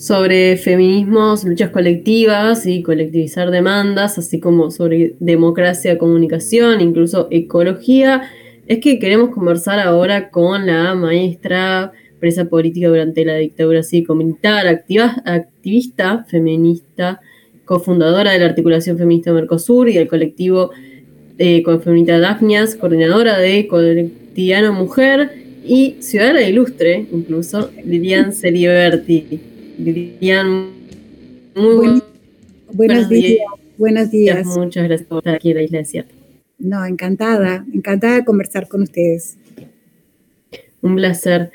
sobre feminismos, luchas colectivas y colectivizar demandas, así como sobre democracia, comunicación, incluso ecología, es que queremos conversar ahora con la maestra presa política durante la dictadura cívico-militar, activista feminista, cofundadora de la articulación feminista Mercosur y del colectivo eh, feminista Dafnias, coordinadora de Colectiviano Mujer y ciudadana ilustre, incluso, Lilian Celiberti. Lilian, muy buenos días. Buenos días. Muchas gracias por estar aquí en la Isla Desierta. No, encantada, encantada de conversar con ustedes. Un placer.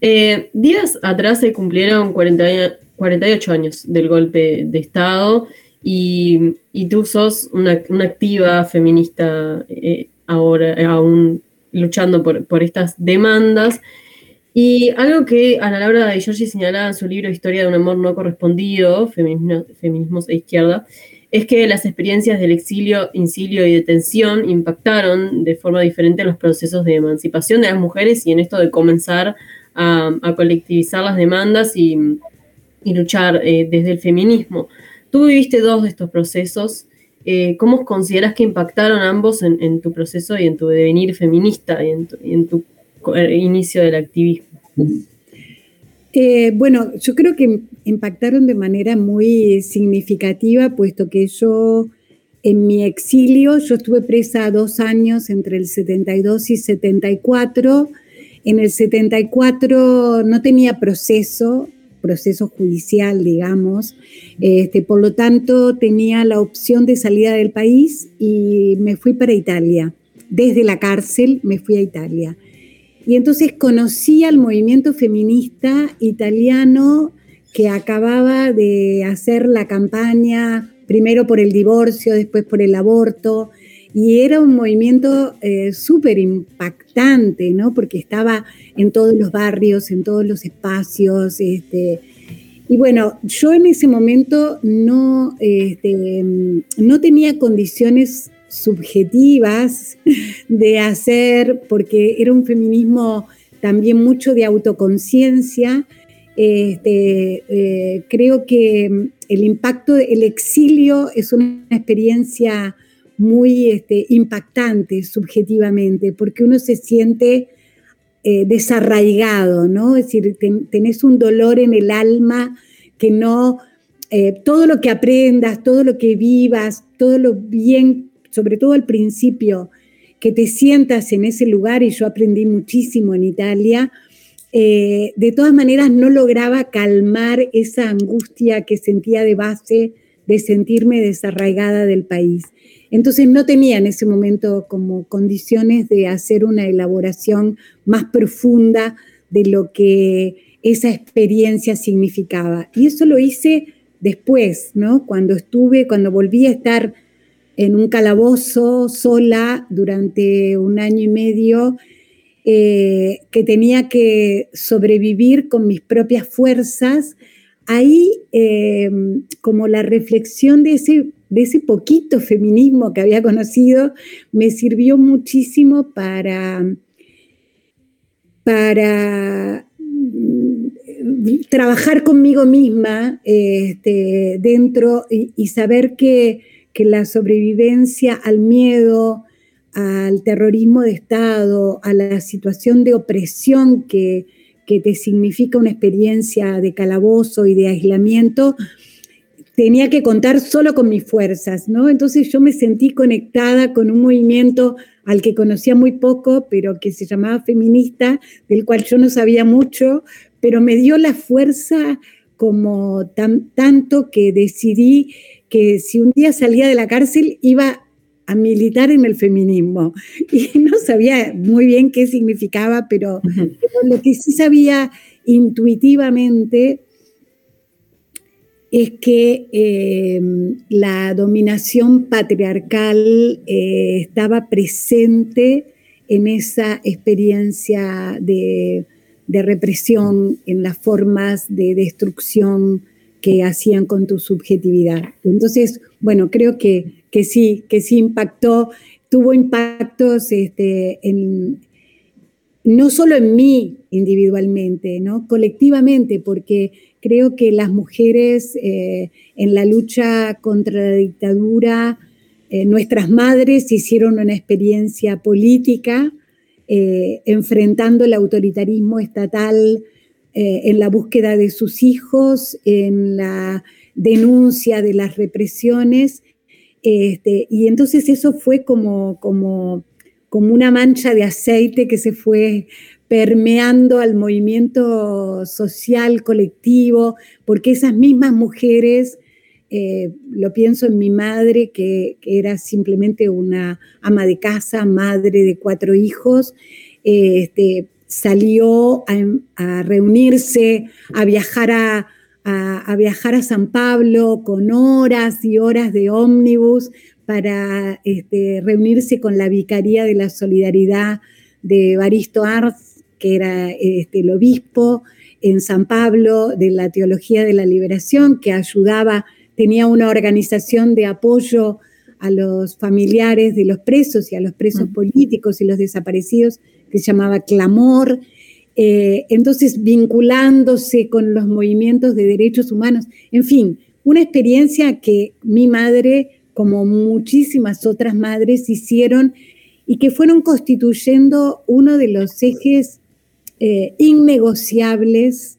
Eh, días atrás se cumplieron 48 años del golpe de Estado y, tú sos una, activa feminista eh, ahora, aún luchando por, estas demandas. Y algo que Ana Laura de Giorgi señalaba en su libro Historia de un amor no correspondido, Feminismo, Feminismos e Izquierda, es que las experiencias del exilio, incilio y detención impactaron de forma diferente los procesos de emancipación de las mujeres y en esto de comenzar a, colectivizar las demandas y, luchar eh, desde el feminismo. Tú viviste dos de estos procesos. Eh, ¿Cómo consideras que impactaron ambos en, tu proceso y en tu devenir feminista y en tu, eh, inicio del activismo? bueno, yo creo que impactaron de manera muy significativa, puesto que yo en mi exilio, yo estuve presa dos años entre el 72 y 74, en el 74 no tenía proceso, proceso judicial, digamos, este, por lo tanto tenía la opción de salida del país y me fui para Italia. Desde la cárcel me fui a Italia. Y entonces conocí al movimiento feminista italiano que acababa de hacer la campaña primero por el divorcio, después por el aborto, y era un movimiento eh, súper impactante, ¿no? Porque estaba en todos los barrios, en todos los espacios. Este, y bueno, yo en ese momento no, este, no tenía condiciones subjetivas de hacer, porque era un feminismo también mucho de autoconciencia. Este, eh, creo que el impacto, el exilio es una experiencia muy este, impactante subjetivamente, porque uno se siente eh, desarraigado, ¿no? Es decir, tenés un dolor en el alma que no, eh, todo lo que aprendas, todo lo que vivas, todo lo bien, sobre todo al principio, que te sientas en ese lugar, y yo aprendí muchísimo en Italia, eh, de todas maneras no lograba calmar esa angustia que sentía de base de sentirme desarraigada del país. Entonces no tenía en ese momento como condiciones de hacer una elaboración más profunda de lo que esa experiencia significaba. Y eso lo hice después, ¿no? Cuando estuve, cuando volví a estar en un calabozo sola durante un año y medio, eh, que tenía que sobrevivir con mis propias fuerzas, ahí eh, como la reflexión de ese de ese poquito feminismo que había conocido, me sirvió muchísimo para, para mm, trabajar conmigo misma este, dentro y, saber que, la sobrevivencia al miedo, al terrorismo de Estado, a la situación de opresión que, que te significa una experiencia de calabozo y de aislamiento, tenía que contar solo con mis fuerzas, ¿no? Entonces yo me sentí conectada con un movimiento al que conocía muy poco, pero que se llamaba feminista, del cual yo no sabía mucho, pero me dio la fuerza como tanto que decidí que si un día salía de la cárcel iba a militar en el feminismo. Y no sabía muy bien qué significaba, pero, pero lo que sí sabía intuitivamente es que em, la dominación patriarcal eh, estaba presente en esa experiencia de, represión, en las formas de destrucción que hacían con tu subjetividad. Entonces, bueno, creo que, que sí, que sí impactó, tuvo impactos este, en, no solo en mí individualmente, ¿no? colectivamente, porque creo que las mujeres eh, en la lucha contra la dictadura, eh, nuestras madres hicieron una experiencia política eh, enfrentando el autoritarismo estatal en la búsqueda de sus hijos, en la denuncia de las represiones. Este, y entonces eso fue como, como como una mancha de aceite que se fue permeando al movimiento social colectivo, porque esas mismas mujeres, eh, lo pienso en mi madre, que, era simplemente una ama de casa, madre de cuatro hijos, este, salió a, reunirse, a viajar a, a, viajar a San Pablo con horas y horas de ómnibus para este, reunirse con la Vicaría de la Solidaridad de Baristo Arz, que era este, el obispo en San Pablo de la Teología de la Liberación, que ayudaba, tenía una organización de apoyo a los familiares de los presos y a los presos políticos y los desaparecidos, que se llamaba Clamor. Eh, entonces, vinculándose con los movimientos de derechos humanos. En fin, una experiencia que mi madre como muchísimas otras madres hicieron y que fueron constituyendo uno de los ejes eh, innegociables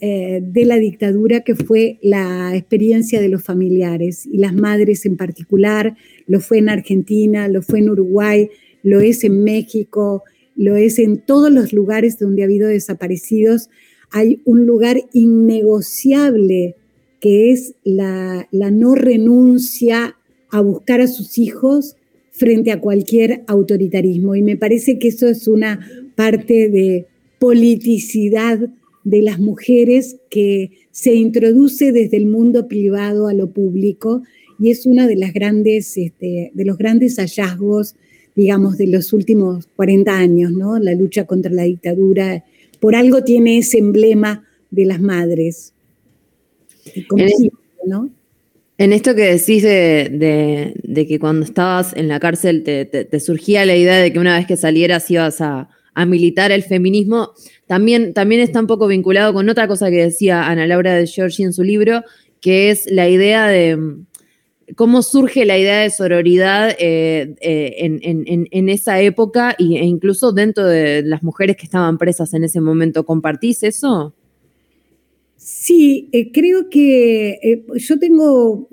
eh, de la dictadura, que fue la experiencia de los familiares y las madres en particular. Lo fue en Argentina, lo fue en Uruguay, lo es en México, lo es en todos los lugares donde ha habido desaparecidos. Hay un lugar innegociable que es la, no renuncia a buscar a sus hijos frente a cualquier autoritarismo. Y me parece que eso es una parte de politicidad de las mujeres que se introduce desde el mundo privado a lo público y es uno de, las grandes, este, de los grandes hallazgos, digamos, de los últimos 40 años, ¿no? La lucha contra la dictadura. Por algo tiene ese emblema de las madres en, esto que decís de, que cuando estabas en la cárcel te, surgía la idea de que una vez que salieras ibas a, militar el feminismo, también, también está un poco vinculado con otra cosa que decía Ana Laura de Giorgi en su libro, que es la idea de mm, cómo surge la idea de sororidad eh, eh, en, esa época e incluso dentro de las mujeres que estaban presas en ese momento. ¿Compartís eso? Sí, eh, creo que yo tengo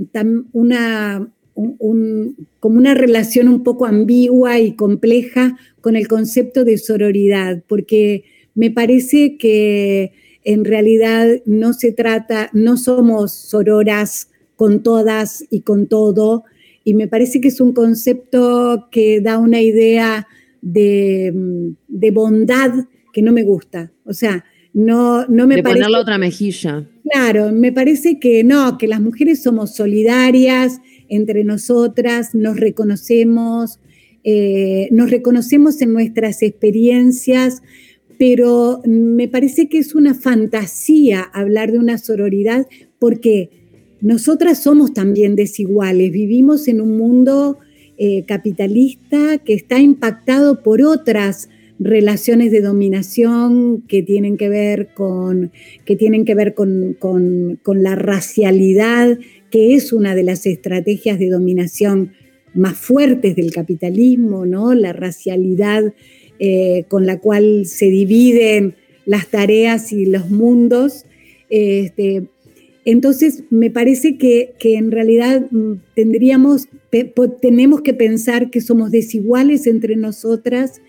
una, como una relación un poco ambigua y compleja con el concepto de sororidad, porque me parece que en realidad no se trata, no somos sororas con todas y con todo, y me parece que es un concepto que da una idea de, de bondad que no me gusta. O sea, no, no me de parece. ponerle otra mejilla. Claro, me parece que no, que las mujeres somos solidarias entre nosotras, nos reconocemos, eh, nos reconocemos en nuestras experiencias, pero me parece que es una fantasía hablar de una sororidad porque nosotras somos también desiguales, vivimos en un mundo eh, capitalista que está impactado por otras relaciones de dominación que tienen que ver con, que tienen que ver con, la racialidad, que es una de las estrategias de dominación más fuertes del capitalismo, ¿no? La racialidad eh, con la cual se dividen las tareas y los mundos. Este, entonces, me parece que, en realidad mm, tendríamos, tenemos que pensar que somos desiguales entre nosotras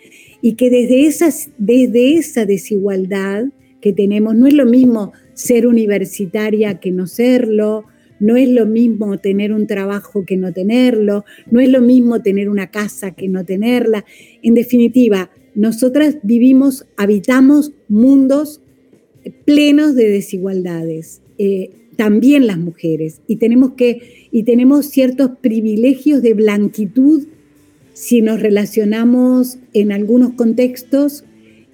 y que desde, desde esa desigualdad que tenemos, no es lo mismo ser universitaria que no serlo, no es lo mismo tener un trabajo que no tenerlo, no es lo mismo tener una casa que no tenerla. En definitiva, nosotras vivimos, habitamos mundos plenos de desigualdades, eh, también las mujeres, y tenemos, que, y tenemos ciertos privilegios de blanquitud si nos relacionamos en algunos contextos,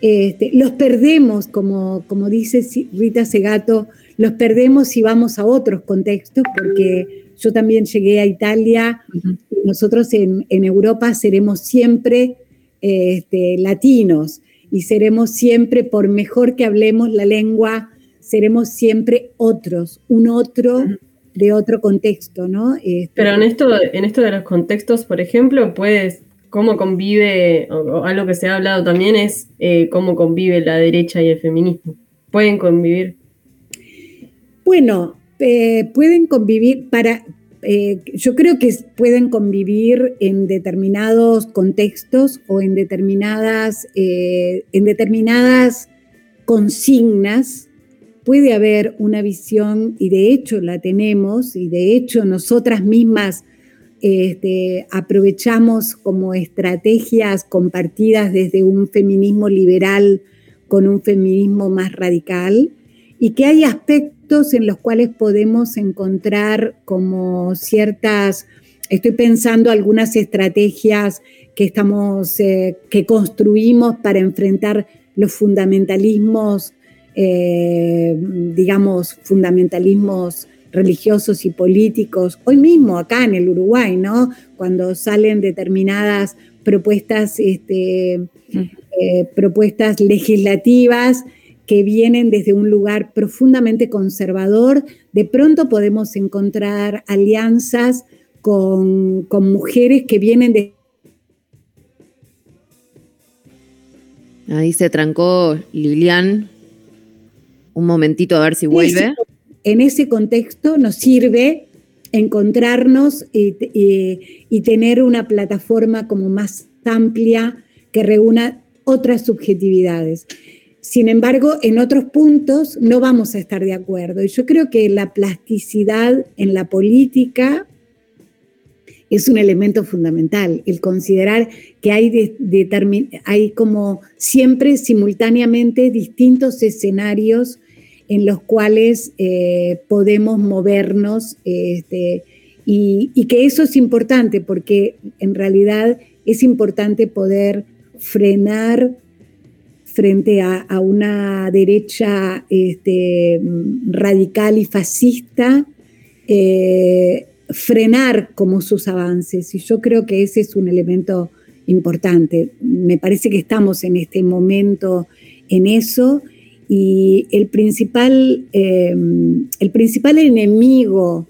este, los perdemos, como, como dice Rita Segato, los perdemos si vamos a otros contextos, porque yo también llegué a Italia, y nosotros en, Europa seremos siempre este, latinos. y seremos siempre, por mejor que hablemos la lengua, seremos siempre otros, un otro de otro contexto, ¿no? Este, Pero en esto, en esto de los contextos, por ejemplo, puedes, cómo convive, o, algo que se ha hablado también es eh, cómo convive la derecha y el feminismo. ¿Pueden convivir? Bueno, eh, pueden convivir para, eh, yo creo que pueden convivir en determinados contextos o en determinadas, en determinadas consignas. Puede haber una visión, y de hecho la tenemos, y de hecho nosotras mismas este, aprovechamos como estrategias compartidas desde un feminismo liberal con un feminismo más radical, y que hay aspectos en los cuales podemos encontrar como ciertas, estoy pensando algunas estrategias que estamos, eh, que construimos para enfrentar los fundamentalismos eh, digamos, fundamentalismos religiosos y políticos, hoy mismo acá en el Uruguay, ¿no? Cuando salen determinadas propuestas, este, eh, propuestas legislativas que vienen desde un lugar profundamente conservador, de pronto podemos encontrar alianzas con, con mujeres que vienen de... Ahí se trancó Lilian un momentito a ver si vuelve. en ese contexto nos sirve encontrarnos y, tener una plataforma como más amplia que reúna otras subjetividades. Sin embargo, en otros puntos no vamos a estar de acuerdo. Y yo creo que la plasticidad en la política es un elemento fundamental, el considerar que hay, como siempre simultáneamente distintos escenarios en los cuales eh, podemos movernos este, y, que eso es importante porque en realidad es importante poder frenar frente a, una derecha este, radical y fascista, eh, frenar como sus avances. Y yo creo que ese es un elemento importante. Me parece que estamos en este momento en eso y el principal, eh, el principal enemigo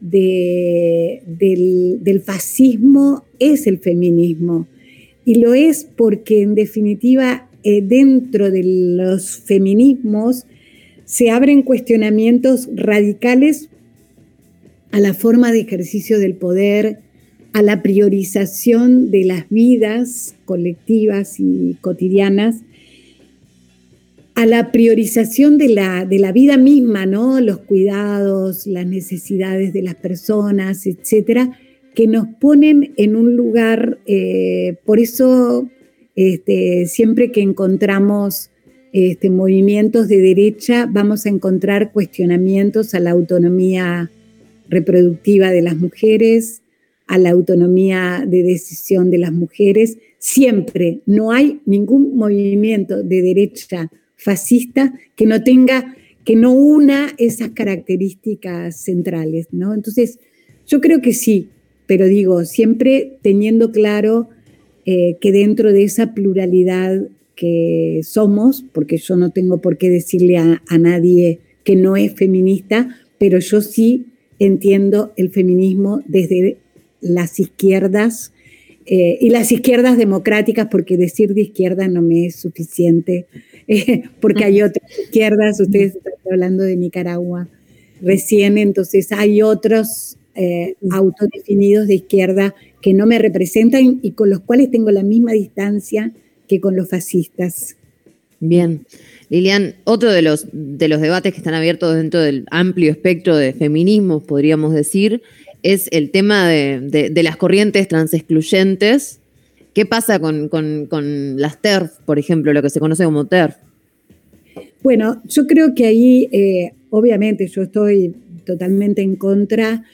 del, fascismo es el feminismo. Y lo es porque en definitiva eh, dentro de los feminismos se abren cuestionamientos radicales a la forma de ejercicio del poder, a la priorización de las vidas colectivas y cotidianas a la priorización de la, de la vida misma, ¿no? Los cuidados, las necesidades de las personas, etcétera, que nos ponen en un lugar, eh, por eso este, siempre que encontramos este, movimientos de derecha, vamos a encontrar cuestionamientos a la autonomía reproductiva de las mujeres, a la autonomía de decisión de las mujeres. Siempre no hay ningún movimiento de derecha fascista que no tenga, que no una esas características centrales, ¿no? Entonces, yo creo que sí, pero digo, siempre teniendo claro eh, que dentro de esa pluralidad que somos, porque yo no tengo por qué decirle a, nadie que no es feminista, pero yo sí entiendo el feminismo desde las izquierdas eh, y las izquierdas democráticas, porque decir de izquierda no me es suficiente porque hay otras izquierdas, ustedes están hablando de Nicaragua recién, entonces hay otros eh, autodefinidos de izquierda que no me representan y con los cuales tengo la misma distancia que con los fascistas. Bien. Lilian, otro de los, de los debates que están abiertos dentro del amplio espectro de feminismos, podríamos decir, es el tema de, de las corrientes transexcluyentes ¿Qué pasa con, las TERF, por ejemplo, lo que se conoce como TERF? Bueno, yo creo que ahí, eh, obviamente, yo estoy totalmente en contra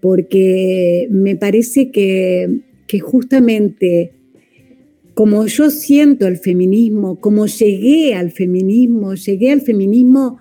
porque me parece que, justamente como yo siento el feminismo, como llegué al feminismo, llegué al feminismo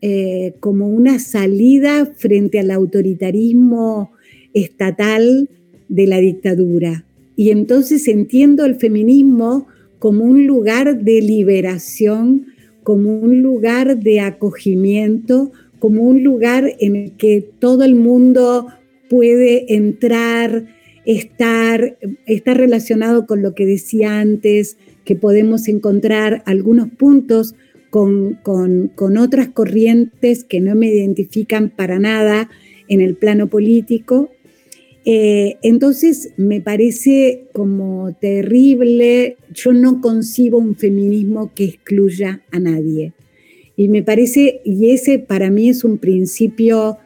eh, como una salida frente al autoritarismo estatal de la dictadura. Y entonces entiendo el feminismo como un lugar de liberación, como un lugar de acogimiento, como un lugar en el que todo el mundo puede entrar, estar, relacionado con lo que decía antes, que podemos encontrar algunos puntos con, otras corrientes que no me identifican para nada en el plano político. Eh, entonces me parece como terrible, yo no concibo un feminismo que excluya a nadie. Y me parece, y ese para mí es un principio,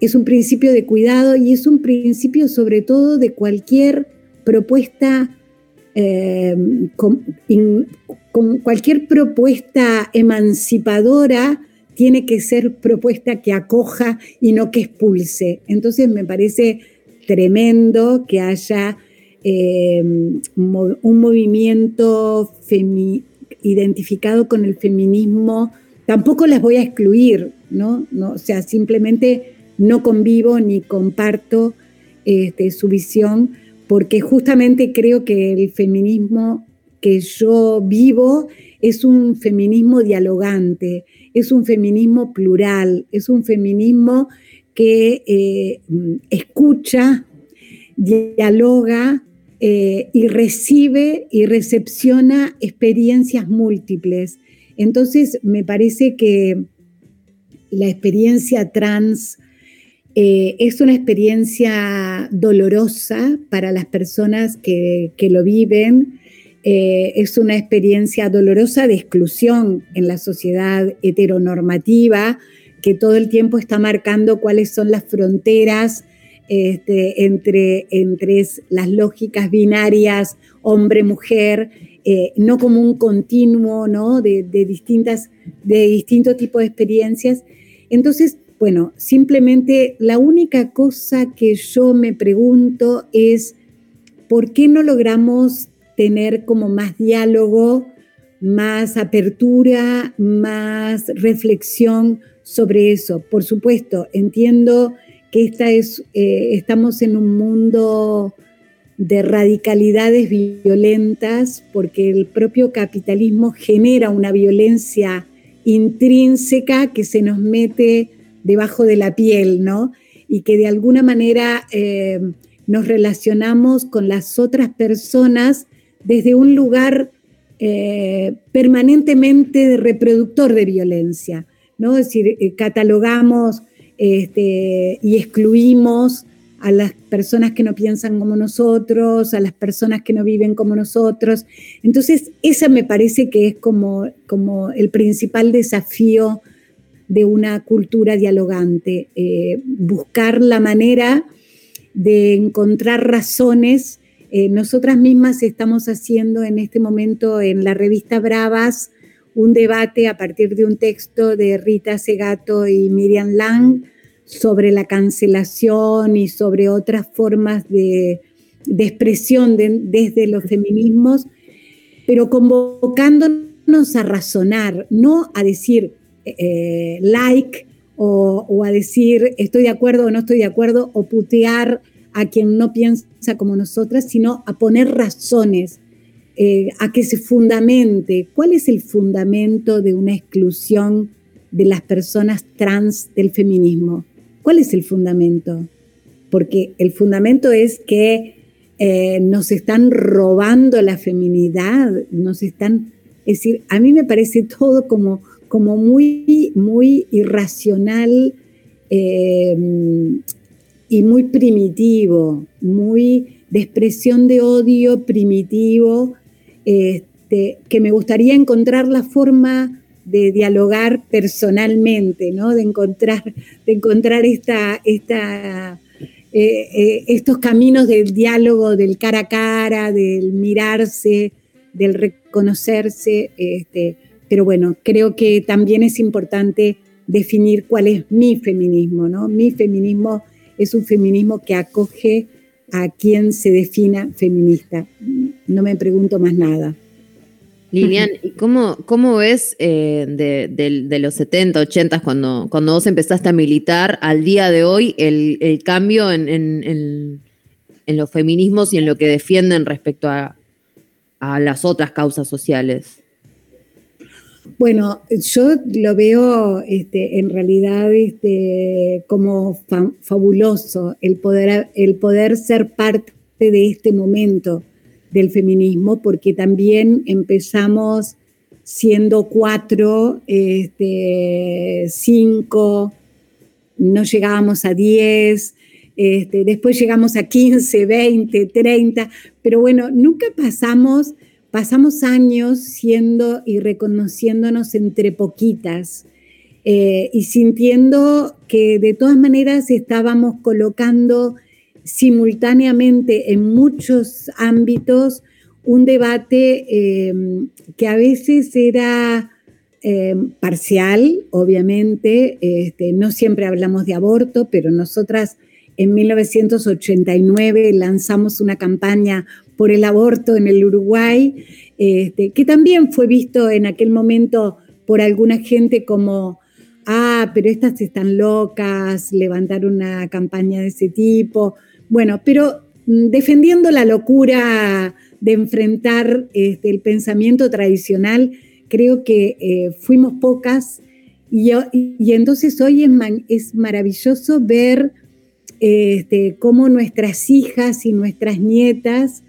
es un principio de cuidado y es un principio sobre todo de cualquier propuesta, eh, cualquier propuesta emancipadora tiene que ser propuesta que acoja y no que expulse. Entonces me parece tremendo que haya eh, un movimiento identificado con el feminismo Tampoco las voy a excluir, ¿no? no o sea, simplemente no convivo ni comparto este, su visión, porque justamente creo que el feminismo que yo vivo es un feminismo dialogante, es un feminismo plural, es un feminismo que eh, escucha, dialoga eh, y recibe y recepciona experiencias múltiples. Entonces, me parece que la experiencia trans eh, es una experiencia dolorosa para las personas que, lo viven, eh, es una experiencia dolorosa de exclusión en la sociedad heteronormativa, que todo el tiempo está marcando cuáles son las fronteras este, entre, entre las lógicas binarias hombre-mujer eh, no como un continuo, ¿no? De, distintas, de distintos tipos de experiencias. Entonces, bueno, simplemente la única cosa que yo me pregunto es, ¿por qué no logramos tener como más diálogo, más apertura, más reflexión sobre eso? Por supuesto, entiendo que esta es, eh, estamos en un mundo de radicalidades violentas, porque el propio capitalismo genera una violencia intrínseca que se nos mete debajo de la piel, ¿no? Y que de alguna manera eh, nos relacionamos con las otras personas desde un lugar eh, permanentemente reproductor de violencia, ¿no? Es decir, eh, catalogamos este, y excluimos a las personas que no piensan como nosotros, a las personas que no viven como nosotros. Entonces, esa me parece que es como, como el principal desafío de una cultura dialogante, eh, buscar la manera de encontrar razones. Eh, nosotras mismas estamos haciendo en este momento en la revista Bravas un debate a partir de un texto de Rita Segato y Miriam Lang, sobre la cancelación y sobre otras formas de, expresión desde los feminismos, pero convocándonos a razonar, no a decir eh, like o, a decir estoy de acuerdo o no estoy de acuerdo o putear a quien no piensa como nosotras, sino a poner razones, eh, a que se fundamente. ¿Cuál es el fundamento de una exclusión de las personas trans del feminismo? ¿Cuál es el fundamento? Porque el fundamento es que eh, nos están robando la feminidad, nos están, es decir, a mí me parece todo como, como muy, muy irracional eh, y muy primitivo, muy de expresión de odio primitivo, este, que me gustaría encontrar la forma de dialogar personalmente, ¿no? de, encontrar, de encontrar esta, eh, eh, estos caminos del diálogo, del cara a cara, del mirarse, del reconocerse. Este, pero bueno, creo que también es importante definir cuál es mi feminismo. ¿no? Mi feminismo es un feminismo que acoge a quien se defina feminista. No me pregunto más nada. Lilian, ¿y cómo, cómo ves eh, de, los 70, 80, cuando, cuando vos empezaste a militar, al día de hoy, el, cambio en, los feminismos y en lo que defienden respecto a, a las otras causas sociales? Bueno, yo lo veo este, en realidad este, como fabuloso el poder, el poder ser parte de este momento del feminismo, porque también empezamos siendo cuatro, este, cinco, no llegábamos a diez, este, después llegamos a 15, 20, 30, pero bueno, nunca pasamos, pasamos años siendo y reconociéndonos entre poquitas eh, y sintiendo que de todas maneras estábamos colocando simultáneamente en muchos ámbitos un debate eh, que a veces era eh, parcial, obviamente, este, no siempre hablamos de aborto, pero nosotras en 1989 lanzamos una campaña por el aborto en el Uruguay, este, que también fue visto en aquel momento por alguna gente como, ah, pero estas están locas, levantar una campaña de ese tipo. Bueno, pero mm, defendiendo la locura de enfrentar este, el pensamiento tradicional, creo que eh, fuimos pocas y, y, entonces hoy es, maravilloso ver este, cómo nuestras hijas y nuestras nietas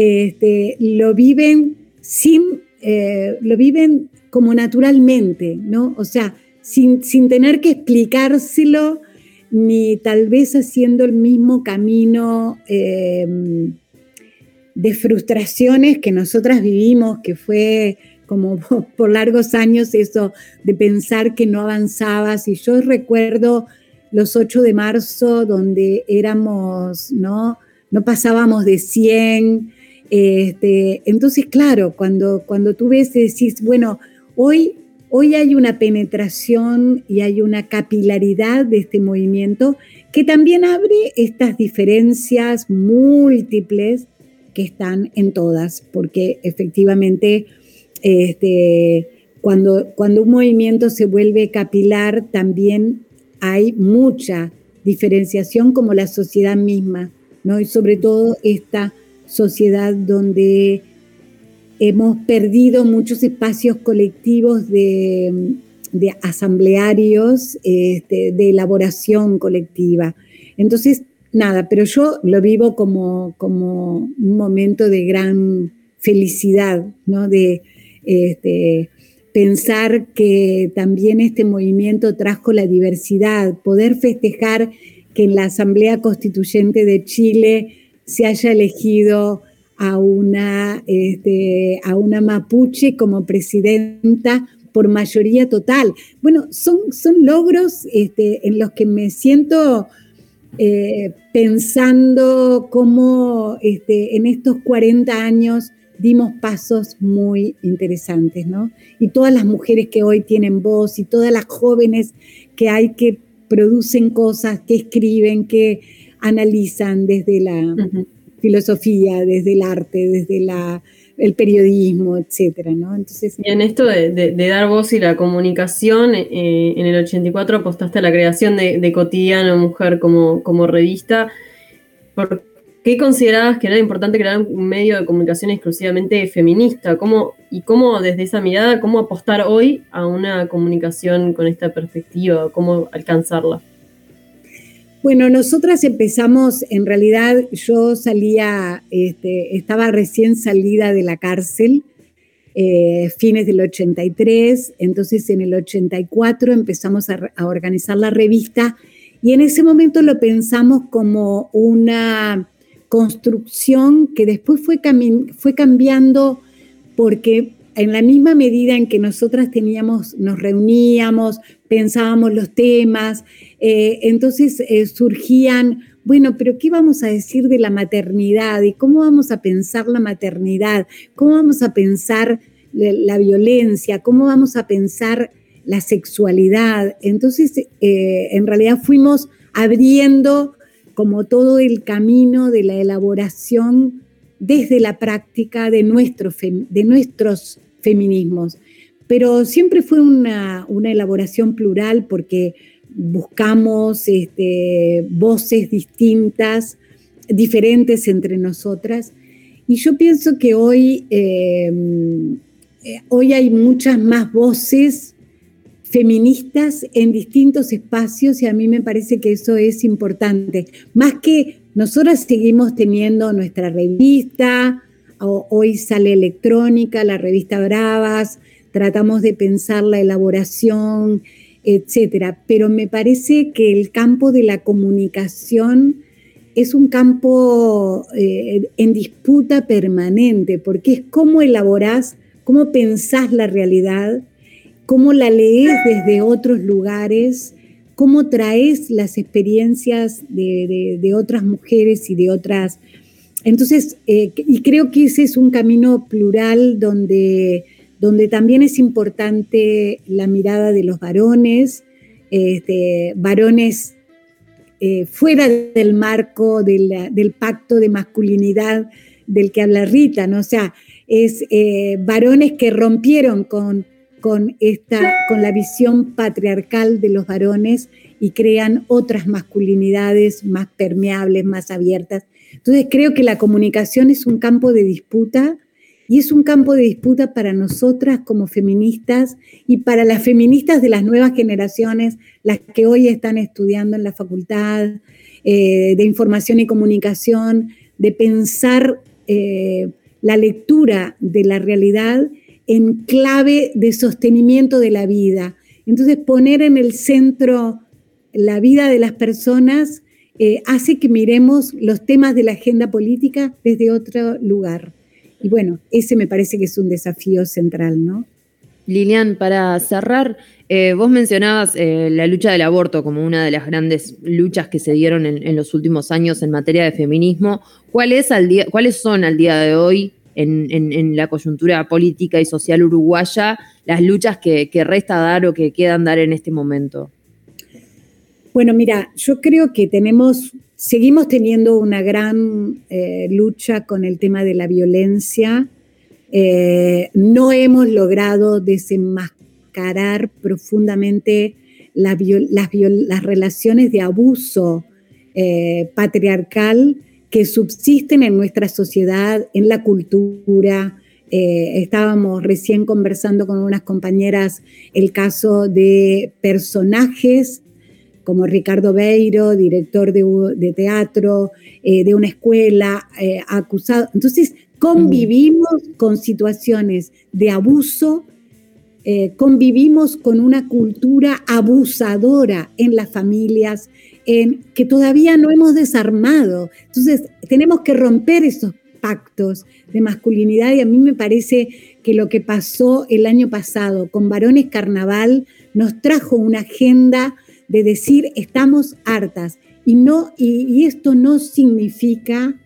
este, lo viven sin, eh, lo viven como naturalmente, ¿no? O sea, sin, sin tener que explicárselo ni tal vez haciendo el mismo camino em, de frustraciones que nosotras vivimos, que fue como por largos años eso de pensar que no avanzabas. Y yo recuerdo los 8 de marzo donde éramos, ¿no? No pasábamos de 100. Este, entonces, claro, cuando, cuando tú ves y decís, bueno, hoy Hoy hay una penetración y hay una capilaridad de este movimiento que también abre estas diferencias múltiples que están en todas, porque efectivamente este, cuando, cuando un movimiento se vuelve capilar también hay mucha diferenciación como la sociedad misma, ¿no? Y sobre todo esta sociedad donde hemos perdido muchos espacios colectivos de, asamblearios, este, de elaboración colectiva. Entonces, nada, pero yo lo vivo como, como un momento de gran felicidad, ¿no? De este, pensar que también este movimiento trajo la diversidad, poder festejar que en la Asamblea Constituyente de Chile se haya elegido a una, este, a una mapuche como presidenta por mayoría total. Bueno, son, son logros este, en los que me siento eh, pensando cómo este, en estos 40 años dimos pasos muy interesantes, ¿no? Y todas las mujeres que hoy tienen voz y todas las jóvenes que hay que producen cosas, que escriben, que analizan desde la filosofía, desde el arte, desde la, el periodismo, etcétera, ¿no? Entonces, y en esto de, dar voz y la comunicación, eh, en el 84 apostaste a la creación de, Cotidiano Mujer como, como revista. ¿Por qué considerabas que era importante crear un medio de comunicación exclusivamente feminista? ¿Cómo, ¿Y cómo desde esa mirada, cómo apostar hoy a una comunicación con esta perspectiva? ¿Cómo alcanzarla? Bueno, nosotras empezamos, en realidad yo salía, este, estaba recién salida de la cárcel, eh, fines del 83, entonces en el 84 empezamos a, organizar la revista y en ese momento lo pensamos como una construcción que después fue, fue cambiando porque en la misma medida en que nosotras teníamos, nos reuníamos, pensábamos los temas, eh, entonces eh, surgían, bueno, pero ¿qué vamos a decir de la maternidad? ¿Y cómo vamos a pensar la maternidad? ¿Cómo vamos a pensar la, violencia? ¿Cómo vamos a pensar la sexualidad? Entonces, eh, en realidad fuimos abriendo como todo el camino de la elaboración desde la práctica de, nuestro, de nuestros feminismos. Pero siempre fue una, elaboración plural porque buscamos este, voces distintas, diferentes entre nosotras. Y yo pienso que hoy, eh, eh, hoy hay muchas más voces feministas en distintos espacios y a mí me parece que eso es importante. Más que nosotras seguimos teniendo nuestra revista, hoy sale electrónica, la revista Bravas, tratamos de pensar la elaboración, etcétera. Pero me parece que el campo de la comunicación es un campo eh, en disputa permanente, porque es cómo elaborás, cómo pensás la realidad, cómo la lees desde otros lugares, cómo traes las experiencias de, otras mujeres y de otras... Entonces, eh, y creo que ese es un camino plural donde donde también es importante la mirada de los varones, este, varones eh, fuera del marco del pacto de masculinidad del que habla Rita, ¿no? O sea, es eh, varones que rompieron con, con, esta, con la visión patriarcal de los varones y crean otras masculinidades más permeables, más abiertas. Entonces creo que la comunicación es un campo de disputa y es un campo de disputa para nosotras como feministas y para las feministas de las nuevas generaciones, las que hoy están estudiando en la facultad eh, de información y comunicación, de pensar eh, la lectura de la realidad en clave de sostenimiento de la vida. Entonces poner en el centro la vida de las personas eh, hace que miremos los temas de la agenda política desde otro lugar. Y bueno, ese me parece que es un desafío central, ¿no? Lilian, para cerrar, eh, vos mencionabas eh, la lucha del aborto como una de las grandes luchas que se dieron en, los últimos años en materia de feminismo. ¿Cuáles son al día de hoy, en, la coyuntura política y social uruguaya, las luchas que, que resta dar o que quedan dar en este momento? Bueno, mira, yo creo que tenemos Seguimos teniendo una gran eh, lucha con el tema de la violencia. Eh, no hemos logrado desenmascarar profundamente las, relaciones de abuso eh, patriarcal que subsisten en nuestra sociedad, en la cultura. estábamos recién conversando con unas compañeras el caso de personajes como Ricardo Beiro, director de, teatro, eh, de una escuela, eh, acusado. Entonces, convivimos con situaciones de abuso, eh, convivimos con una cultura abusadora en las familias, en, que todavía no hemos desarmado. Entonces, tenemos que romper esos pactos de masculinidad y a mí me parece que lo que pasó el año pasado con Varones Carnaval nos trajo una agenda de decir estamos hartas. Y, no, y, esto no significa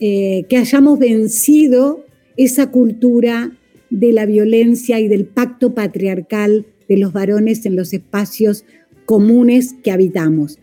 eh, que hayamos vencido esa cultura de la violencia y del pacto patriarcal de los varones en los espacios comunes que habitamos,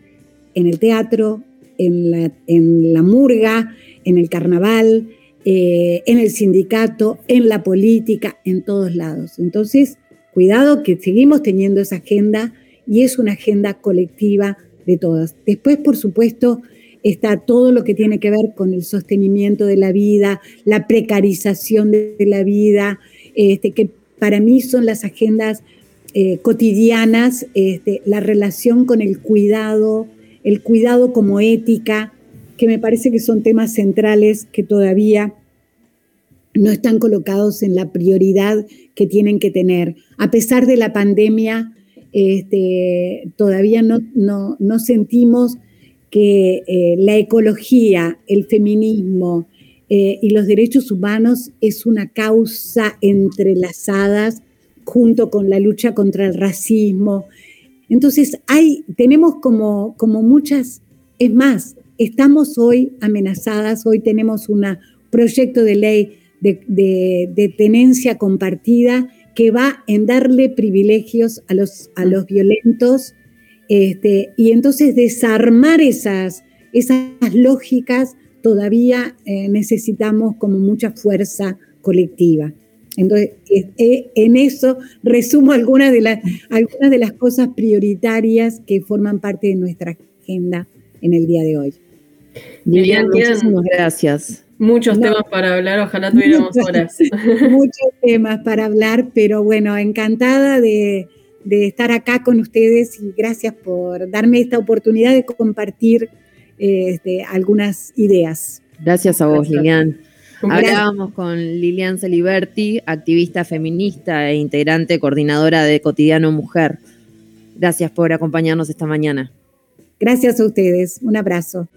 en el teatro, en la, en la murga, en el carnaval, eh, en el sindicato, en la política, en todos lados. Entonces, cuidado que seguimos teniendo esa agenda y es una agenda colectiva de todas. Después, por supuesto, está todo lo que tiene que ver con el sostenimiento de la vida, la precarización de la vida, este, que para mí son las agendas eh, cotidianas, este, la relación con el cuidado, el cuidado como ética, que me parece que son temas centrales que todavía no están colocados en la prioridad que tienen que tener. A pesar de la pandemia, este, todavía no, no, sentimos que eh, la ecología, el feminismo eh, y los derechos humanos es una causa entrelazadas junto con la lucha contra el racismo. Entonces, hay, tenemos como, como muchas, es más, estamos hoy amenazadas, hoy tenemos un proyecto de ley de, de tenencia compartida que va en darle privilegios a los, a los violentos este, y entonces desarmar esas, esas lógicas todavía eh, necesitamos como mucha fuerza colectiva. Entonces, eh, en eso resumo algunas de, las, algunas de las cosas prioritarias que forman parte de nuestra agenda en el día de hoy. Lilian, muchísimas gracias. Muchos temas para hablar, ojalá tuviéramos horas. Muchos temas para hablar, pero bueno, encantada de, estar acá con ustedes y gracias por darme esta oportunidad de compartir este, algunas ideas. Gracias a vos, Lilian. Hablábamos con Lilian Celiberti, activista feminista e integrante coordinadora de Cotidiano Mujer. Gracias por acompañarnos esta mañana. Gracias a ustedes. Un abrazo.